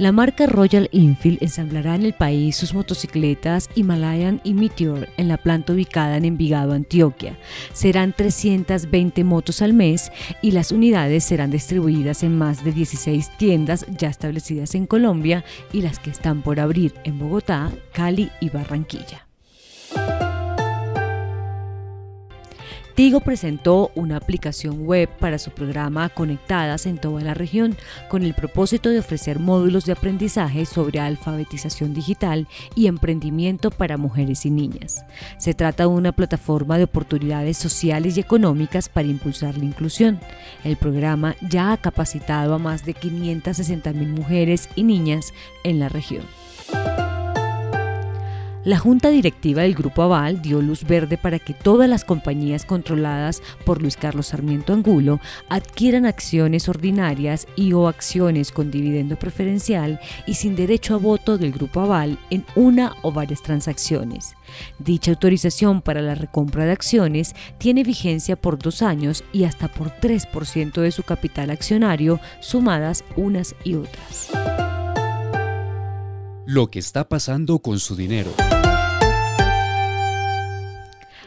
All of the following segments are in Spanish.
La marca Royal Enfield ensamblará en el país sus motocicletas Himalayan y Meteor en la planta ubicada en Envigado, Antioquia. Serán 320 motos al mes y las unidades serán distribuidas en más de 16 tiendas ya establecidas en Colombia y las que están por abrir en Bogotá, Cali y Barranquilla. Tigo presentó una aplicación web para su programa Conectadas en toda la región, con el propósito de ofrecer módulos de aprendizaje sobre alfabetización digital y emprendimiento para mujeres y niñas. Se trata de una plataforma de oportunidades sociales y económicas para impulsar la inclusión. El programa ya ha capacitado a más de 560 mil mujeres y niñas en la región. La junta directiva del Grupo Aval dio luz verde para que todas las compañías controladas por Luis Carlos Sarmiento Angulo adquieran acciones ordinarias y o acciones con dividendo preferencial y sin derecho a voto del Grupo Aval en una o varias transacciones. Dicha autorización para la recompra de acciones tiene vigencia por dos años y hasta por 3% de su capital accionario, sumadas unas y otras lo que está pasando con su dinero.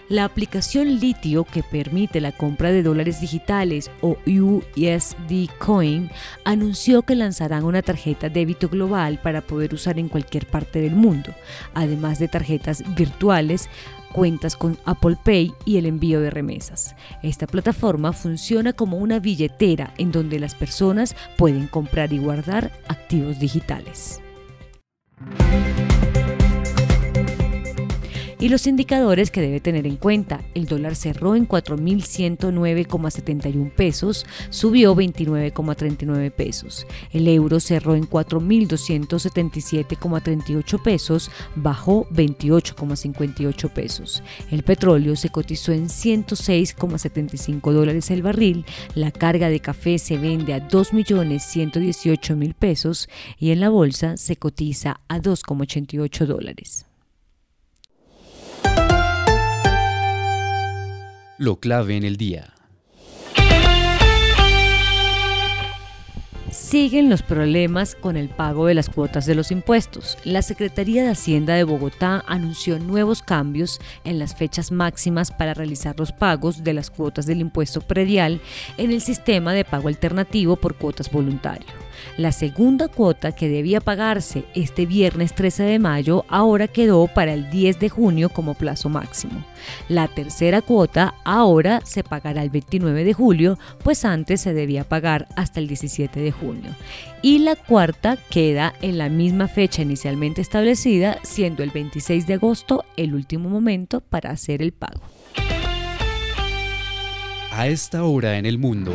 La aplicación Litio, que permite la compra de dólares digitales o USD Coin, anunció que lanzarán una tarjeta débito global para poder usar en cualquier parte del mundo, además de tarjetas virtuales cuentas con Apple Pay y el envío de remesas. Esta plataforma funciona como una billetera en donde las personas pueden comprar y guardar activos digitales. Y los indicadores que debe tener en cuenta. El dólar cerró en 4.109,71 pesos, subió 29,39 pesos. El euro cerró en 4.277,38 pesos, bajó 28,58 pesos. El petróleo se cotizó en 106,75 dólares el barril. La carga de café se vende a 2.118.000 pesos y en la bolsa se cotiza a 2,88 dólares. Lo clave en el día. Siguen los problemas con el pago de las cuotas de los impuestos. La Secretaría de Hacienda de Bogotá anunció nuevos cambios en las fechas máximas para realizar los pagos de las cuotas del impuesto predial en el sistema de pago alternativo por cuotas voluntario. La segunda cuota que debía pagarse este viernes 13 de mayo ahora quedó para el 10 de junio como plazo máximo. La tercera cuota ahora se pagará el 29 de julio, pues antes se debía pagar hasta el 17 de junio. Y la cuarta queda en la misma fecha inicialmente establecida, siendo el 26 de agosto el último momento para hacer el pago. A esta hora en el mundo.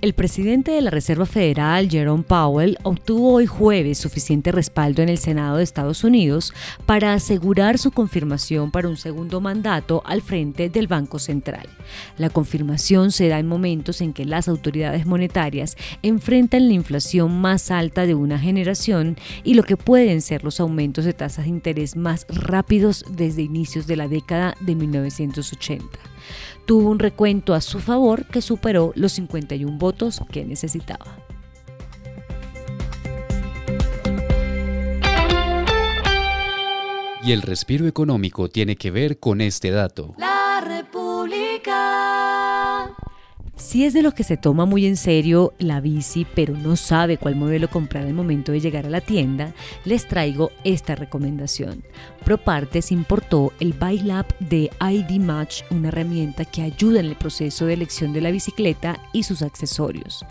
El presidente de la Reserva Federal, Jerome Powell, obtuvo hoy jueves suficiente respaldo en el Senado de Estados Unidos para asegurar su confirmación para un segundo mandato al frente del Banco Central. La confirmación se da en momentos en que las autoridades monetarias enfrentan la inflación más alta de una generación y lo que pueden ser los aumentos de tasas de interés más rápidos desde inicios de la década de 1980 tuvo un recuento a su favor que superó los 51 votos que necesitaba. Y el respiro económico tiene que ver con este dato. La República. Si es de los que se toma muy en serio la bici, pero no sabe cuál modelo comprar al momento de llegar a la tienda, les traigo esta recomendación. ProPartes importó el ByLab de ID Match, una herramienta que ayuda en el proceso de elección de la bicicleta y sus accesorios.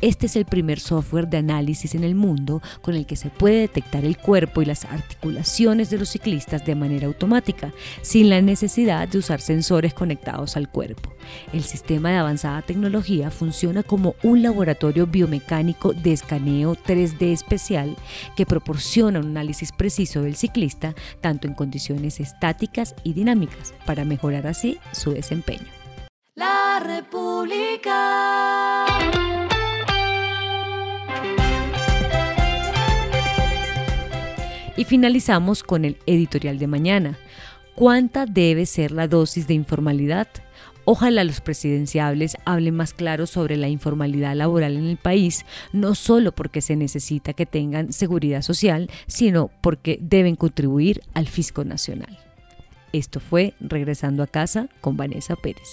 Este es el primer software de análisis en el mundo con el que se puede detectar el cuerpo y las articulaciones de los ciclistas de manera automática, sin la necesidad de usar sensores conectados al cuerpo. El sistema de avanzada tecnología tecnología funciona como un laboratorio biomecánico de escaneo 3D especial que proporciona un análisis preciso del ciclista tanto en condiciones estáticas y dinámicas para mejorar así su desempeño. La República. Y finalizamos con el editorial de mañana. ¿Cuánta debe ser la dosis de informalidad? Ojalá los presidenciables hablen más claro sobre la informalidad laboral en el país, no solo porque se necesita que tengan seguridad social, sino porque deben contribuir al fisco nacional. Esto fue Regresando a casa con Vanessa Pérez.